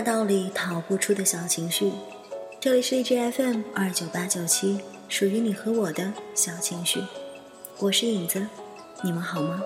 大道理，逃不出的小情绪。这里是 G F M 二九八九七，属于你和我的小情绪。我是影子，你们好吗？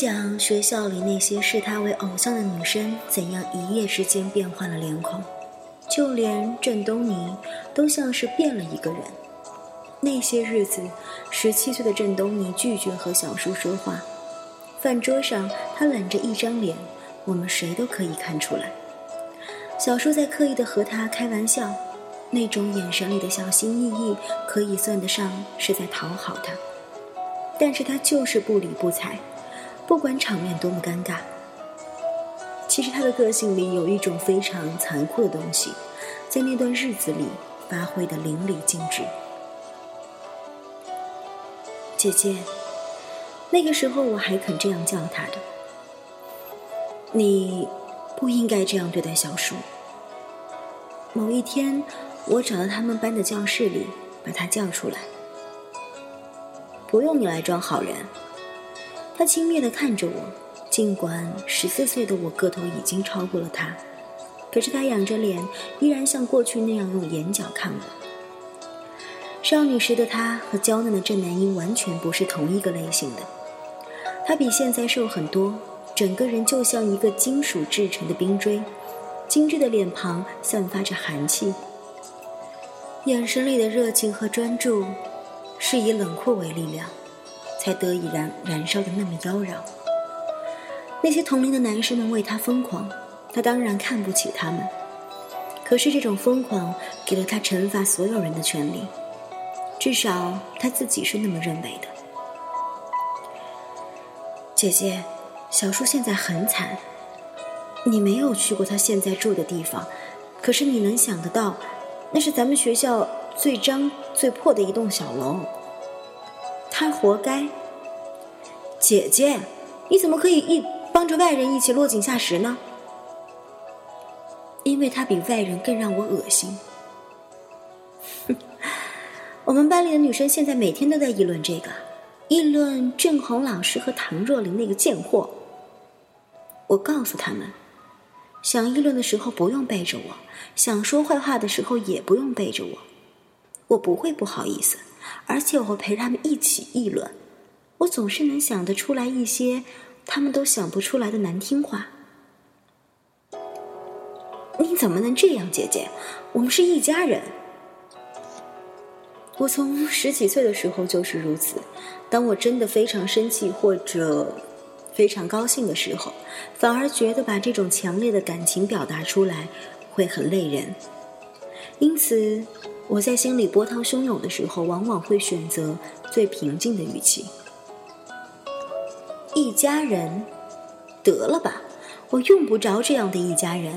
讲，学校里那些视他为偶像的女生，怎样一夜之间变换了脸孔，就连郑东尼都像是变了一个人。那些日子，十七岁的郑东尼拒绝和小叔说话，饭桌上他冷着一张脸，我们谁都可以看出来。小叔在刻意的和他开玩笑，那种眼神里的小心翼翼，可以算得上是在讨好他，但是他就是不理不睬。不管场面多么尴尬，其实他的个性里有一种非常残酷的东西，在那段日子里发挥的淋漓尽致。姐姐，那个时候我还肯这样叫他的。你不应该这样对待小叔。某一天，我找到他们班的教室里，把他叫出来。不用你来装好人。他轻蔑地看着我，尽管十四岁的我个头已经超过了他，可是他仰着脸，依然像过去那样用眼角看我。少女时的他和娇嫩的郑南英完全不是同一个类型的。他比现在瘦很多，整个人就像一个金属制成的冰锥，精致的脸庞散发着寒气，眼神里的热情和专注，是以冷酷为力量。才得以燃燃烧的那么妖娆。那些同龄的男生们为他疯狂，他当然看不起他们。可是这种疯狂给了他惩罚所有人的权利，至少他自己是那么认为的。姐姐，小叔现在很惨。你没有去过他现在住的地方，可是你能想得到，那是咱们学校最脏最破的一栋小楼。他活该，姐姐，你怎么可以一帮着外人一起落井下石呢？因为他比外人更让我恶心。我们班里的女生现在每天都在议论这个，议论郑红老师和唐若琳那个贱货。我告诉他们，想议论的时候不用背着我，想说坏话的时候也不用背着我，我不会不好意思。而且我会陪他们一起议论，我总是能想得出来一些他们都想不出来的难听话。你怎么能这样，姐姐？我们是一家人。我从十几岁的时候就是如此。当我真的非常生气或者非常高兴的时候，反而觉得把这种强烈的感情表达出来会很累人。因此。我在心里波涛汹涌的时候，往往会选择最平静的语气。一家人，得了吧，我用不着这样的一家人。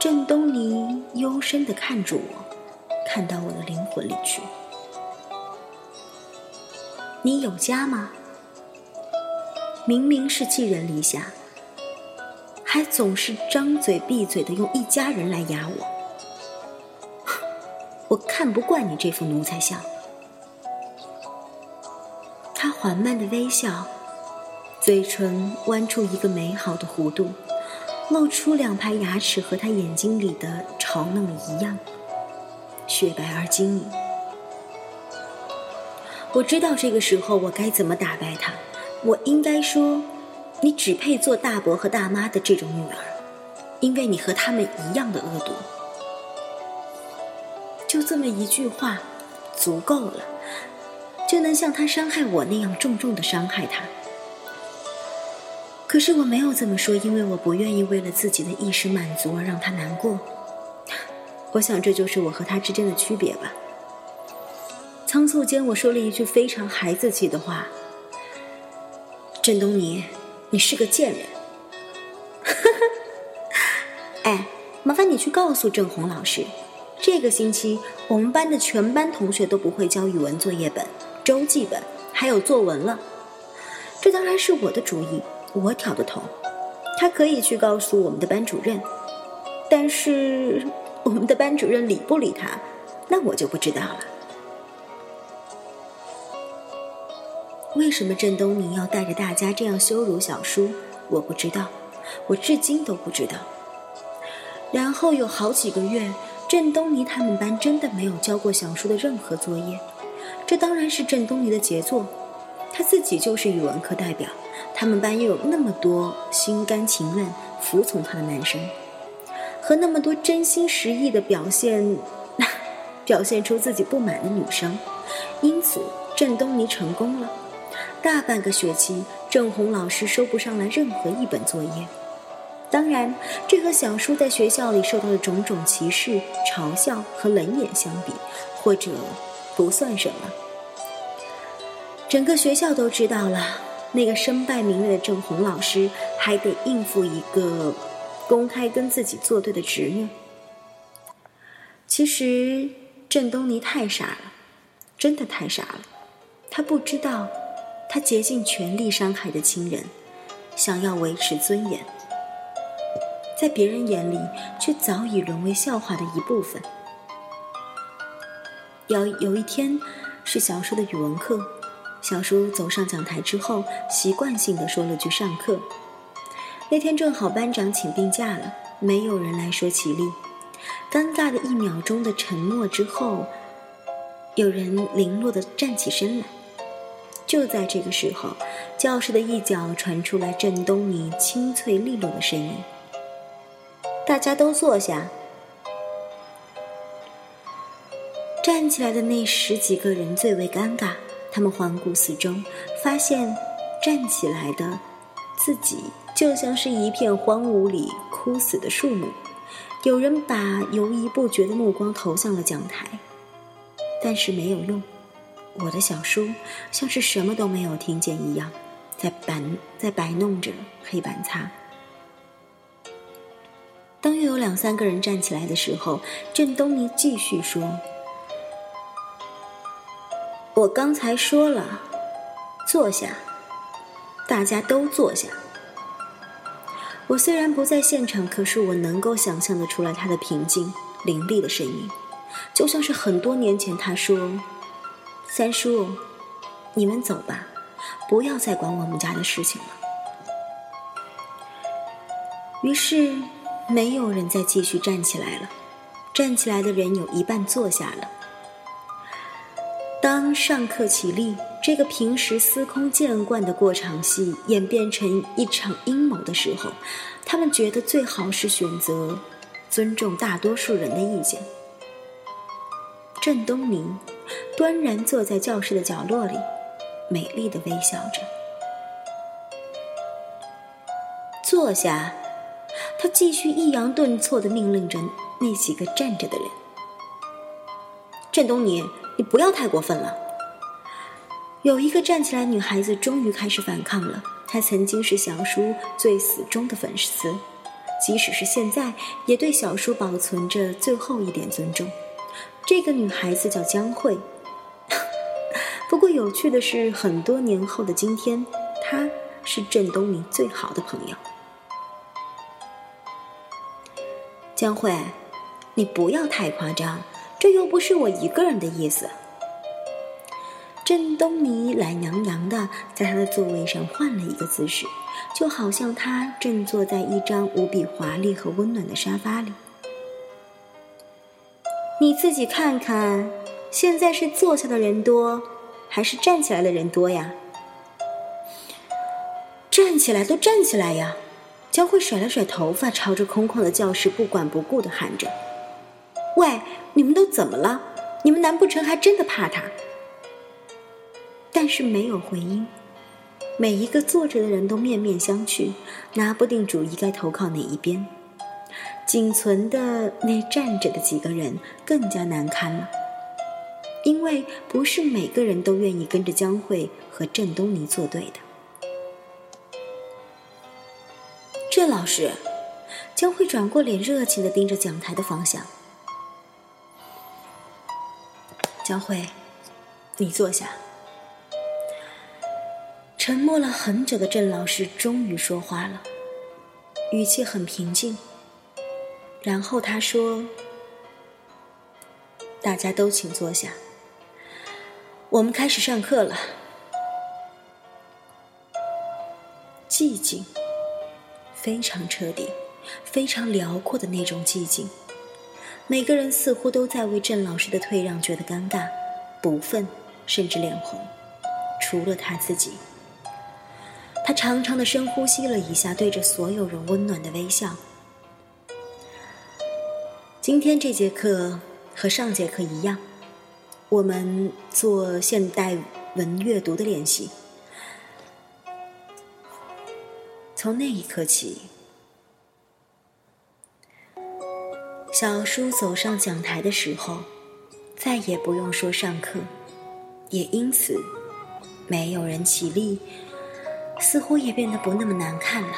郑东尼幽深的看着我，看到我的灵魂里去。你有家吗？明明是寄人篱下，还总是张嘴闭嘴的用一家人来压我。我看不惯你这副奴才相。他缓慢的微笑，嘴唇弯出一个美好的弧度，露出两排牙齿，和他眼睛里的嘲弄一样，雪白而晶莹。我知道这个时候我该怎么打败他。我应该说，你只配做大伯和大妈的这种女儿，因为你和他们一样的恶毒。就这么一句话，足够了，就能像他伤害我那样重重的伤害他。可是我没有这么说，因为我不愿意为了自己的一时满足而让他难过。我想这就是我和他之间的区别吧。仓促间，我说了一句非常孩子气的话：“郑东尼，你是个贱人。”哈哈哎，麻烦你去告诉郑红老师。这个星期，我们班的全班同学都不会交语文作业本、周记本，还有作文了。这当然是我的主意，我挑的头，他可以去告诉我们的班主任，但是我们的班主任理不理他，那我就不知道了。为什么郑东明要带着大家这样羞辱小叔？我不知道，我至今都不知道。然后有好几个月，郑东尼他们班真的没有交过小叔的任何作业，这当然是郑东尼的杰作。他自己就是语文课代表，他们班又有那么多心甘情愿服从他的男生，和那么多真心实意的表现，表现出自己不满的女生，因此郑东尼成功了。大半个学期，郑红老师收不上来任何一本作业。当然，这和小叔在学校里受到的种种歧视、嘲笑和冷眼相比，或者不算什么。整个学校都知道了，那个身败名裂的郑红老师还得应付一个公开跟自己作对的侄女。其实，郑东尼太傻了，真的太傻了，他不知道。他竭尽全力伤害的亲人，想要维持尊严，在别人眼里却早已沦为笑话的一部分。有有一天，是小叔的语文课，小叔走上讲台之后，习惯性的说了句“上课”。那天正好班长请病假了，没有人来说起立。尴尬的一秒钟的沉默之后，有人零落的站起身来。就在这个时候，教室的一角传出来郑东尼清脆利落的声音：“大家都坐下。”站起来的那十几个人最为尴尬，他们环顾四周，发现站起来的自己就像是一片荒芜里枯死的树木。有人把犹疑不决的目光投向了讲台，但是没有用。我的小叔像是什么都没有听见一样，在摆在摆弄着黑板擦。当又有两三个人站起来的时候，郑东尼继续说：“我刚才说了，坐下，大家都坐下。”我虽然不在现场，可是我能够想象得出来他的平静凌厉的声音，就像是很多年前他说。三叔，你们走吧，不要再管我们家的事情了。于是，没有人再继续站起来了。站起来的人有一半坐下了。当上课起立，这个平时司空见惯的过场戏演变成一场阴谋的时候，他们觉得最好是选择尊重大多数人的意见。郑东宁。端然坐在教室的角落里，美丽的微笑着。坐下，他继续抑扬顿挫的命令着那几个站着的人：“郑东尼，你不要太过分了。”有一个站起来女孩子终于开始反抗了。她曾经是小叔最死忠的粉丝，即使是现在，也对小叔保存着最后一点尊重。这个女孩子叫江慧。不过有趣的是，很多年后的今天，她是郑东尼最好的朋友。江慧，你不要太夸张，这又不是我一个人的意思。郑东尼懒洋洋的在他的座位上换了一个姿势，就好像他正坐在一张无比华丽和温暖的沙发里。你自己看看，现在是坐下的人多。还是站起来的人多呀！站起来都站起来呀！江慧甩了甩头发，朝着空旷的教室不管不顾的喊着：“喂，你们都怎么了？你们难不成还真的怕他？”但是没有回音。每一个坐着的人都面面相觑，拿不定主意该投靠哪一边。仅存的那站着的几个人更加难堪了。因为不是每个人都愿意跟着江慧和郑东尼作对的。郑老师，江慧转过脸，热情的盯着讲台的方向。江慧，你坐下。沉默了很久的郑老师终于说话了，语气很平静。然后他说：“大家都请坐下，我们开始上课了。”寂静，非常彻底、非常辽阔的那种寂静。每个人似乎都在为郑老师的退让觉得尴尬、不忿，甚至脸红，除了他自己。他长长的深呼吸了一下，对着所有人温暖的微笑。今天这节课和上节课一样，我们做现代文阅读的练习。从那一刻起，小叔走上讲台的时候，再也不用说上课，也因此没有人起立。似乎也变得不那么难看了。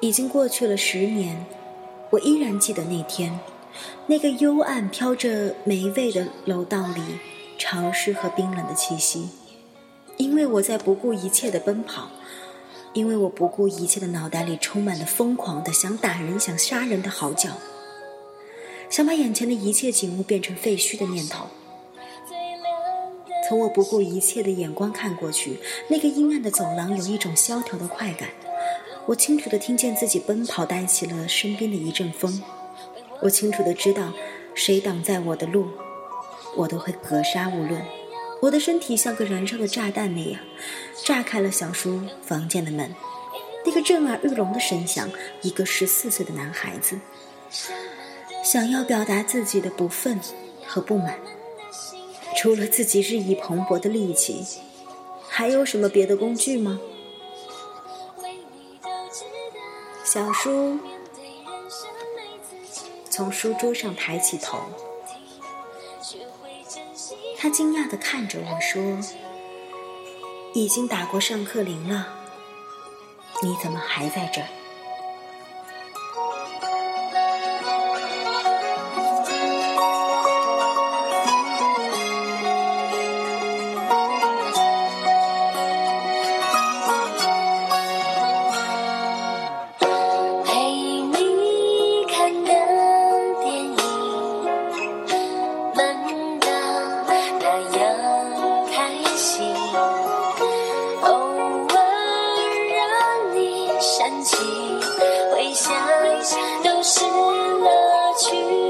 已经过去了十年，我依然记得那天，那个幽暗、飘着霉味的楼道里，潮湿和冰冷的气息。因为我在不顾一切的奔跑，因为我不顾一切的脑袋里充满了疯狂的想打人、想杀人的嚎叫，想把眼前的一切景物变成废墟的念头。从我不顾一切的眼光看过去，那个阴暗的走廊有一种萧条的快感。我清楚的听见自己奔跑带起了身边的一阵风。我清楚的知道，谁挡在我的路，我都会格杀勿论。我的身体像个燃烧的炸弹那样，炸开了小叔房间的门。那个震耳欲聋的声响，一个十四岁的男孩子想要表达自己的不忿和不满。除了自己日益蓬勃的力气，还有什么别的工具吗？小叔从书桌上抬起头，他惊讶地看着我说：“已经打过上课铃了，你怎么还在这？”起回想都是乐趣